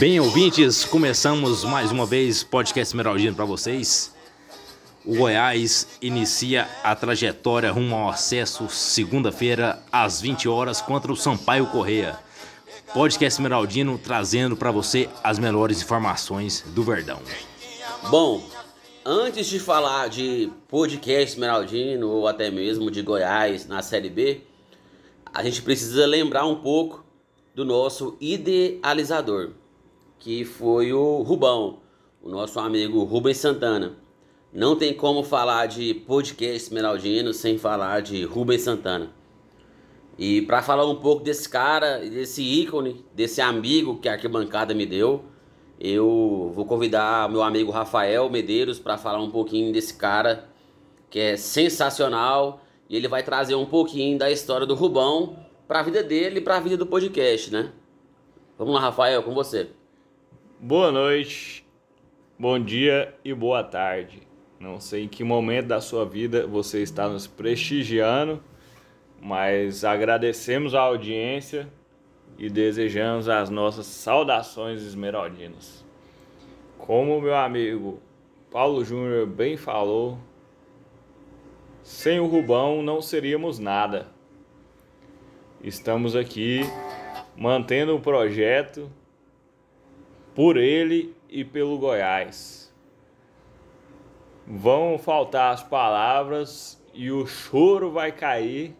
Bem, ouvintes, começamos mais uma vez podcast Esmeraldino para vocês. O Goiás inicia a trajetória rumo ao acesso segunda-feira às 20 horas contra o Sampaio Correia. Podcast Esmeraldino trazendo para você as melhores informações do Verdão. Bom, antes de falar de podcast Esmeraldino ou até mesmo de Goiás na Série B, a gente precisa lembrar um pouco do nosso idealizador, que foi o Rubão, o nosso amigo Rubens Santana. Não tem como falar de podcast Esmeraldino sem falar de Rubens Santana. E para falar um pouco desse cara, desse ícone, desse amigo que a arquibancada me deu, eu vou convidar meu amigo Rafael Medeiros para falar um pouquinho desse cara que é sensacional e ele vai trazer um pouquinho da história do Rubão para a vida dele e para a vida do podcast, né? Vamos lá, Rafael, com você. Boa noite, bom dia e boa tarde. Não sei em que momento da sua vida você está nos prestigiando mas agradecemos a audiência e desejamos as nossas saudações esmeraldinas. Como meu amigo Paulo Júnior bem falou, sem o Rubão não seríamos nada. Estamos aqui mantendo o projeto por ele e pelo Goiás. Vão faltar as palavras e o choro vai cair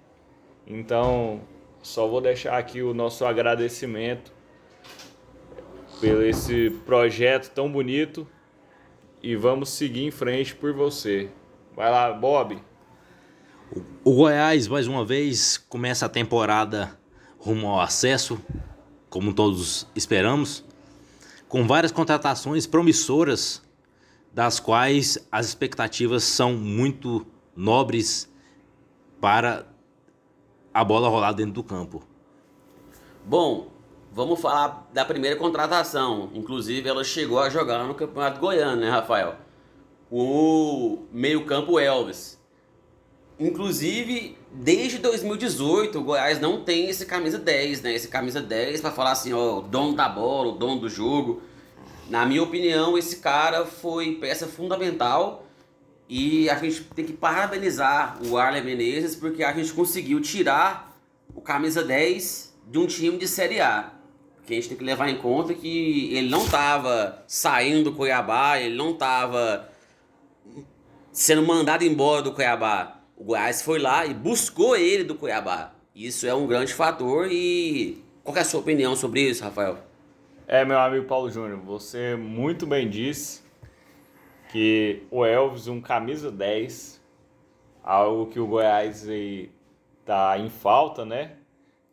então, só vou deixar aqui o nosso agradecimento pelo esse projeto tão bonito e vamos seguir em frente por você. Vai lá, Bob. O Goiás, mais uma vez, começa a temporada rumo ao acesso, como todos esperamos, com várias contratações promissoras, das quais as expectativas são muito nobres para a bola rolar dentro do campo. Bom, vamos falar da primeira contratação. Inclusive, ela chegou a jogar no Campeonato Goiano, né, Rafael? O meio-campo Elvis. Inclusive, desde 2018, o Goiás não tem esse camisa 10, né? Esse camisa 10 para falar assim, ó, o dono da bola, o dono do jogo. Na minha opinião, esse cara foi peça fundamental e a gente tem que parabenizar o Arlen Menezes porque a gente conseguiu tirar o camisa 10 de um time de Série A. Porque a gente tem que levar em conta que ele não estava saindo do Cuiabá, ele não estava sendo mandado embora do Cuiabá. O Goiás foi lá e buscou ele do Cuiabá. Isso é um grande fator e qual é a sua opinião sobre isso, Rafael? É, meu amigo Paulo Júnior, você muito bem disse que o Elvis, um camisa 10, algo que o Goiás está em falta, né?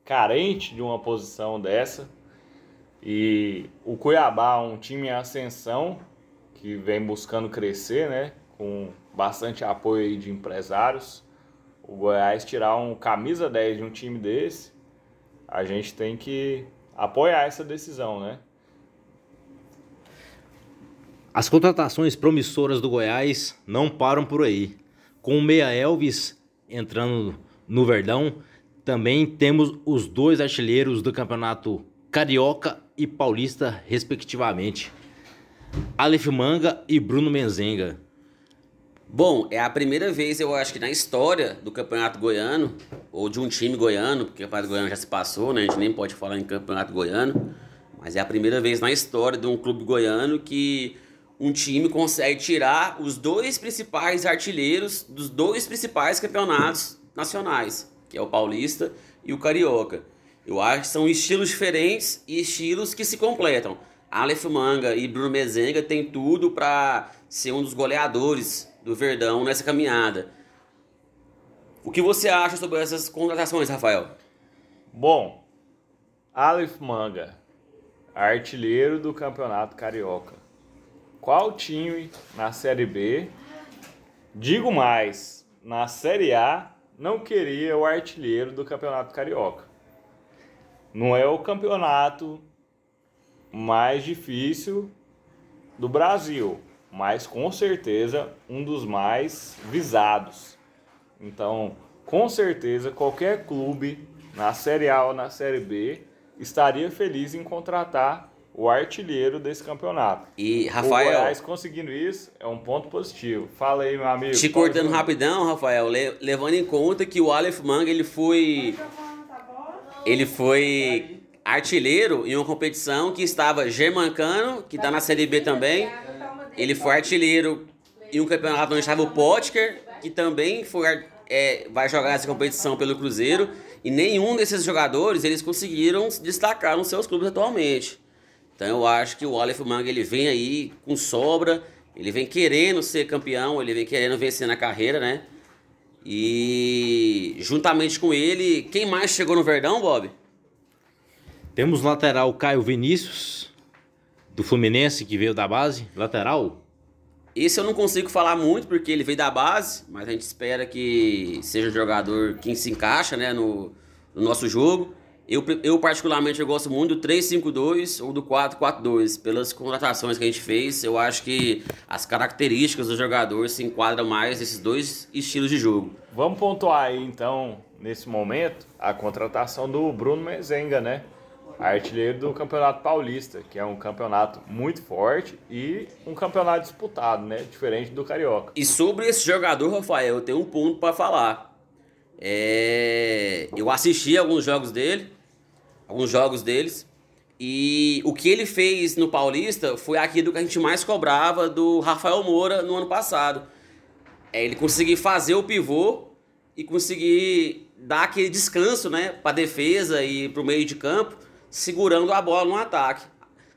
Carente de uma posição dessa. E o Cuiabá, um time em ascensão, que vem buscando crescer, né? Com bastante apoio de empresários. O Goiás tirar um camisa 10 de um time desse, a gente tem que apoiar essa decisão, né? As contratações promissoras do Goiás não param por aí. Com o Meia Elvis entrando no Verdão, também temos os dois artilheiros do campeonato Carioca e Paulista, respectivamente. Aleph Manga e Bruno Menzenga. Bom, é a primeira vez, eu acho que na história do Campeonato Goiano, ou de um time goiano, porque o Campeonato Goiano já se passou, né? A gente nem pode falar em Campeonato Goiano, mas é a primeira vez na história de um clube goiano que um time consegue tirar os dois principais artilheiros dos dois principais campeonatos nacionais, que é o Paulista e o Carioca. Eu acho que são estilos diferentes e estilos que se completam. Aleph Manga e Bruno Mezenga têm tudo para ser um dos goleadores do Verdão nessa caminhada. O que você acha sobre essas contratações, Rafael? Bom, Aleph Manga, artilheiro do Campeonato Carioca qual time na Série B, digo mais, na Série A, não queria o artilheiro do Campeonato Carioca. Não é o campeonato mais difícil do Brasil, mas com certeza um dos mais visados. Então, com certeza, qualquer clube na Série A ou na Série B estaria feliz em contratar o artilheiro desse campeonato. E, O Rafael, Goiás conseguindo isso é um ponto positivo. Fala aí, meu amigo. te cortando rapidão, Rafael, le- levando em conta que o Aleph Manga, ele foi... Ele foi artilheiro em uma competição que estava Germancano, que está na Série B também. Ele foi artilheiro em um campeonato onde estava o Potker, que também foi, é, vai jogar essa competição pelo Cruzeiro. E nenhum desses jogadores eles conseguiram se destacar nos seus clubes atualmente. Então eu acho que o Aleph Manga ele vem aí com sobra, ele vem querendo ser campeão, ele vem querendo vencer na carreira, né? E juntamente com ele, quem mais chegou no Verdão, Bob? Temos lateral Caio Vinícius, do Fluminense, que veio da base. Lateral. Esse eu não consigo falar muito porque ele veio da base, mas a gente espera que seja um jogador que se encaixa né, no, no nosso jogo. Eu, eu, particularmente, eu gosto muito do 3-5-2 ou do 4-4-2. Pelas contratações que a gente fez, eu acho que as características do jogador se enquadram mais nesses dois estilos de jogo. Vamos pontuar aí, então, nesse momento, a contratação do Bruno Mezenga, né? Artilheiro do Campeonato Paulista, que é um campeonato muito forte e um campeonato disputado, né? Diferente do Carioca. E sobre esse jogador, Rafael, eu tenho um ponto para falar. É, Eu assisti alguns jogos dele, alguns jogos deles, e o que ele fez no Paulista foi aquilo que a gente mais cobrava do Rafael Moura no ano passado. É ele conseguir fazer o pivô e conseguir dar aquele descanso, né, para defesa e para o meio de campo, segurando a bola no ataque.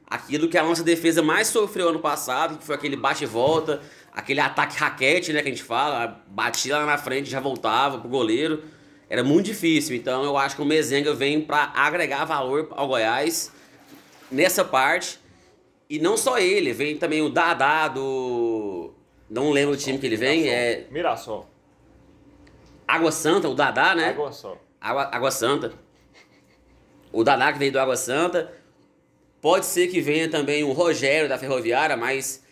Aquilo que a nossa defesa mais sofreu ano passado, que foi aquele bate e volta, aquele ataque raquete, né, que a gente fala, batia lá na frente, já voltava pro goleiro. Era muito difícil. Então eu acho que o Mezenga vem para agregar valor ao Goiás nessa parte. E não só ele, vem também o Dadá do não lembro o time que ele vem, é Mirassol. Água Santa, o Dadá, né? Água só. Água, Água Santa. O que veio do Água Santa. Pode ser que venha também o Rogério da Ferroviária, mas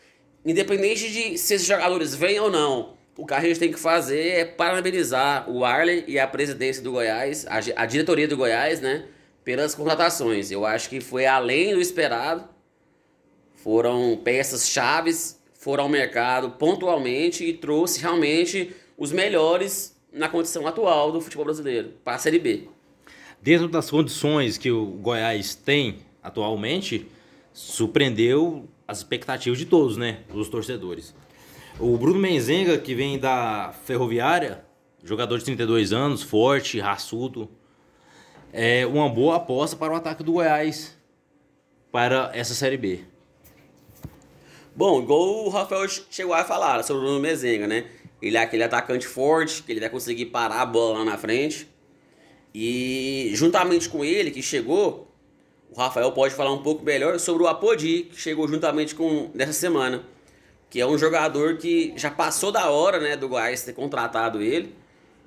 independente de se esses jogadores vêm ou não, o que a gente tem que fazer é parabenizar o Arley e a presidência do Goiás, a, a diretoria do Goiás, né? Pelas contratações. Eu acho que foi além do esperado. Foram peças chaves, foram ao mercado pontualmente e trouxe realmente os melhores na condição atual do futebol brasileiro, para a Série B. Dentro das condições que o Goiás tem atualmente, surpreendeu as expectativas de todos, né? Os torcedores. O Bruno Menzenga, que vem da Ferroviária, jogador de 32 anos, forte, raçudo, é uma boa aposta para o ataque do Goiás para essa Série B. Bom, igual o Rafael chegou a falar sobre o Bruno Mezenga, né? Ele é aquele atacante forte, que ele vai conseguir parar a bola lá na frente. E juntamente com ele, que chegou, o Rafael pode falar um pouco melhor sobre o Apodi, que chegou juntamente com nessa semana. Que é um jogador que já passou da hora, né, do Goiás ter contratado ele.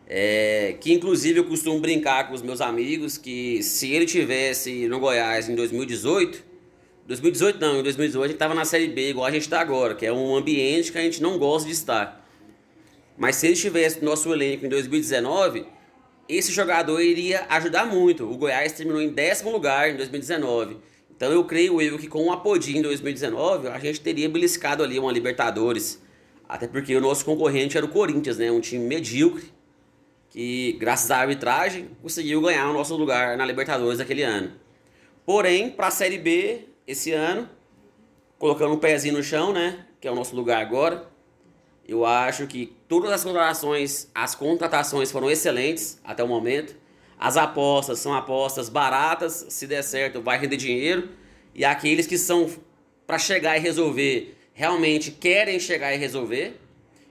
É, que inclusive eu costumo brincar com os meus amigos que se ele tivesse no Goiás em 2018, 2018 não, em 2018 a gente tava na Série B igual a gente tá agora, que é um ambiente que a gente não gosta de estar. Mas se ele estivesse no nosso elenco em 2019, esse jogador iria ajudar muito. O Goiás terminou em décimo lugar em 2019. Então eu creio eu que com o Apodi em 2019 a gente teria beliscado ali uma Libertadores. Até porque o nosso concorrente era o Corinthians, né? Um time medíocre que, graças à arbitragem, conseguiu ganhar o nosso lugar na Libertadores daquele ano. Porém, para a Série B, esse ano, colocando um pezinho no chão, né? Que é o nosso lugar agora. Eu acho que todas as contratações, as contratações foram excelentes até o momento. As apostas são apostas baratas, se der certo vai render dinheiro. E aqueles que são para chegar e resolver, realmente querem chegar e resolver.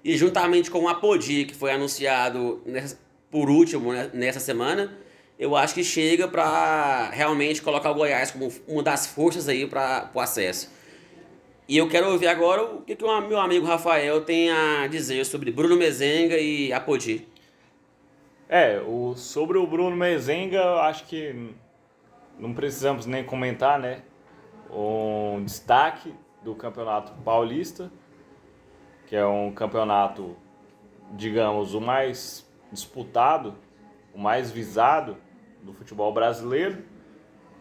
E juntamente com o Apodi, que foi anunciado por último né, nessa semana, eu acho que chega para realmente colocar o Goiás como uma das forças aí para o acesso. E eu quero ouvir agora o que, que o meu amigo Rafael tem a dizer sobre Bruno Mezenga e Apodi. É, o, sobre o Bruno Mezenga, acho que não precisamos nem comentar, né? Um destaque do Campeonato Paulista, que é um campeonato, digamos, o mais disputado, o mais visado do futebol brasileiro.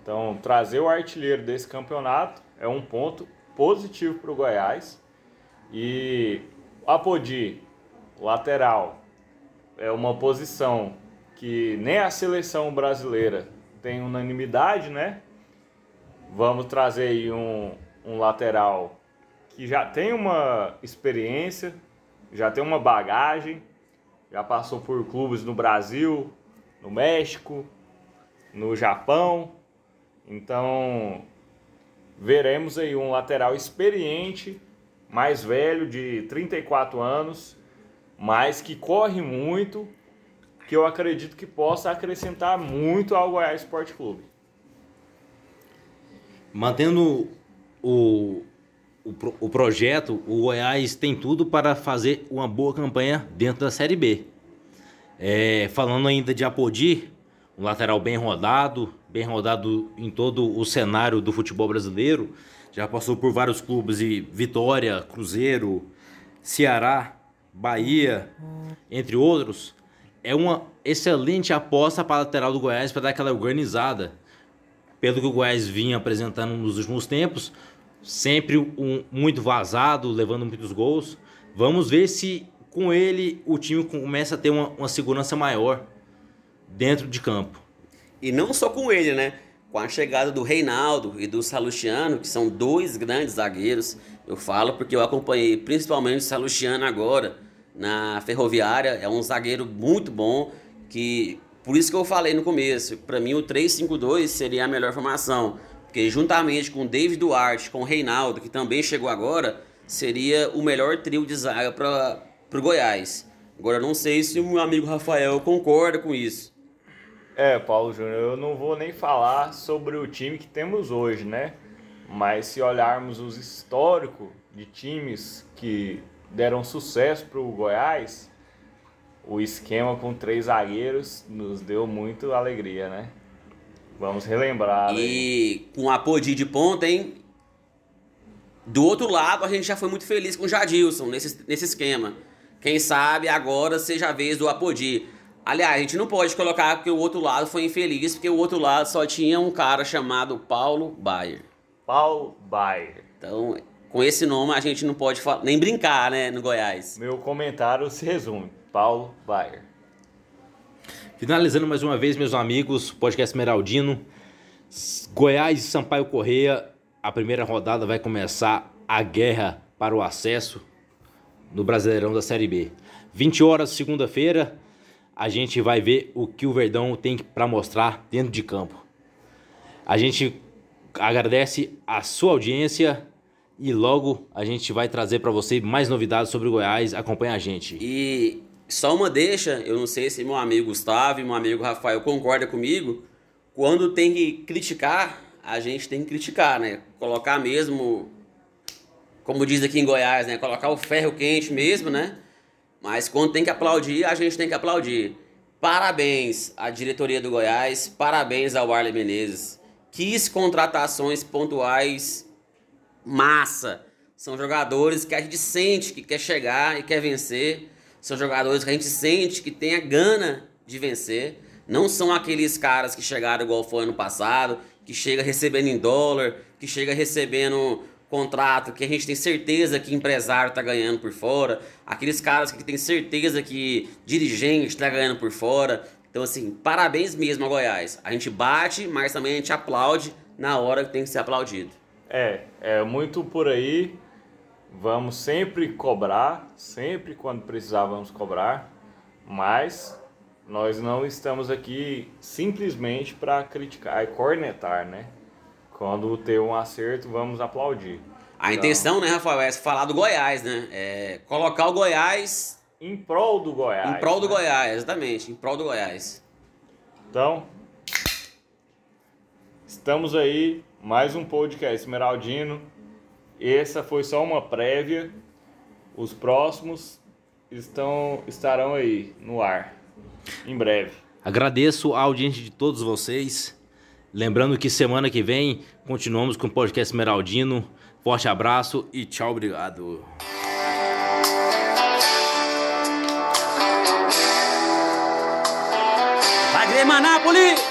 Então, trazer o artilheiro desse campeonato é um ponto positivo para o Goiás. E Apodi, lateral, é uma posição que nem a seleção brasileira tem unanimidade, né? Vamos trazer aí um, um lateral que já tem uma experiência, já tem uma bagagem, já passou por clubes no Brasil, no México, no Japão. Então, veremos aí um lateral experiente, mais velho, de 34 anos, mas que corre muito, que eu acredito que possa acrescentar muito ao Goiás Esporte Clube. Mantendo o, o, o projeto, o Goiás tem tudo para fazer uma boa campanha dentro da Série B. É, falando ainda de Apodi, um lateral bem rodado, bem rodado em todo o cenário do futebol brasileiro. Já passou por vários clubes e Vitória, Cruzeiro, Ceará, Bahia, entre outros. É uma excelente aposta para a lateral do Goiás para dar aquela organizada. Pelo que o Goiás vinha apresentando nos últimos tempos, sempre um, muito vazado, levando muitos gols. Vamos ver se com ele o time começa a ter uma, uma segurança maior dentro de campo. E não só com ele, né? Com a chegada do Reinaldo e do Salustiano, que são dois grandes zagueiros. Eu falo porque eu acompanhei principalmente o Salustiano agora na Ferroviária. É um zagueiro muito bom, que por isso que eu falei no começo, para mim o 3-5-2 seria a melhor formação. Porque juntamente com o David Duarte, com o Reinaldo, que também chegou agora, seria o melhor trio de zaga para o Goiás. Agora não sei se o meu amigo Rafael concorda com isso. É, Paulo Júnior, eu não vou nem falar sobre o time que temos hoje, né? Mas se olharmos os históricos de times que deram sucesso para o Goiás, o esquema com três zagueiros nos deu muito alegria, né? Vamos relembrar. E com a Podi de ponta, hein? Do outro lado, a gente já foi muito feliz com o Jadilson nesse, nesse esquema. Quem sabe agora seja a vez do Apodi. Aliás, a gente não pode colocar que o outro lado foi infeliz, porque o outro lado só tinha um cara chamado Paulo Bayer. Paulo Bayer. Então, com esse nome a gente não pode nem brincar, né, no Goiás. Meu comentário se resume: Paulo Bayer. Finalizando mais uma vez, meus amigos, podcast Meraldino. Goiás e Sampaio Correia, a primeira rodada vai começar a guerra para o acesso no Brasileirão da Série B. 20 horas, segunda-feira, a gente vai ver o que o Verdão tem para mostrar dentro de campo. A gente agradece a sua audiência e logo a gente vai trazer para você mais novidades sobre o Goiás. Acompanhe a gente. E só uma deixa, eu não sei se meu amigo Gustavo e meu amigo Rafael concordam comigo. Quando tem que criticar, a gente tem que criticar, né? Colocar mesmo, como diz aqui em Goiás, né? Colocar o ferro quente mesmo, né? Mas quando tem que aplaudir, a gente tem que aplaudir. Parabéns à diretoria do Goiás, parabéns ao Arley Menezes. Quis contratações pontuais massa. São jogadores que a gente sente que quer chegar e quer vencer. São jogadores que a gente sente que tem a gana de vencer. Não são aqueles caras que chegaram igual foi ano passado, que chega recebendo em dólar, que chega recebendo contrato que a gente tem certeza que empresário está ganhando por fora, aqueles caras que tem certeza que dirigente está ganhando por fora. Então, assim, parabéns mesmo a Goiás. A gente bate, mas também a gente aplaude na hora que tem que ser aplaudido. É, é muito por aí. Vamos sempre cobrar, sempre quando precisar vamos cobrar, mas nós não estamos aqui simplesmente para criticar e cornetar, né? Quando ter um acerto, vamos aplaudir. A então, intenção, né, Rafael, é falar do Goiás, né? É colocar o Goiás. Em prol do Goiás. Em prol do né? Goiás, exatamente, em prol do Goiás. Então, estamos aí, mais um podcast Esmeraldino. Essa foi só uma prévia. Os próximos estão estarão aí no ar em breve. Agradeço a audiência de todos vocês. Lembrando que semana que vem continuamos com o podcast Esmeraldino. Forte abraço e tchau, obrigado. Vai, Grêmio!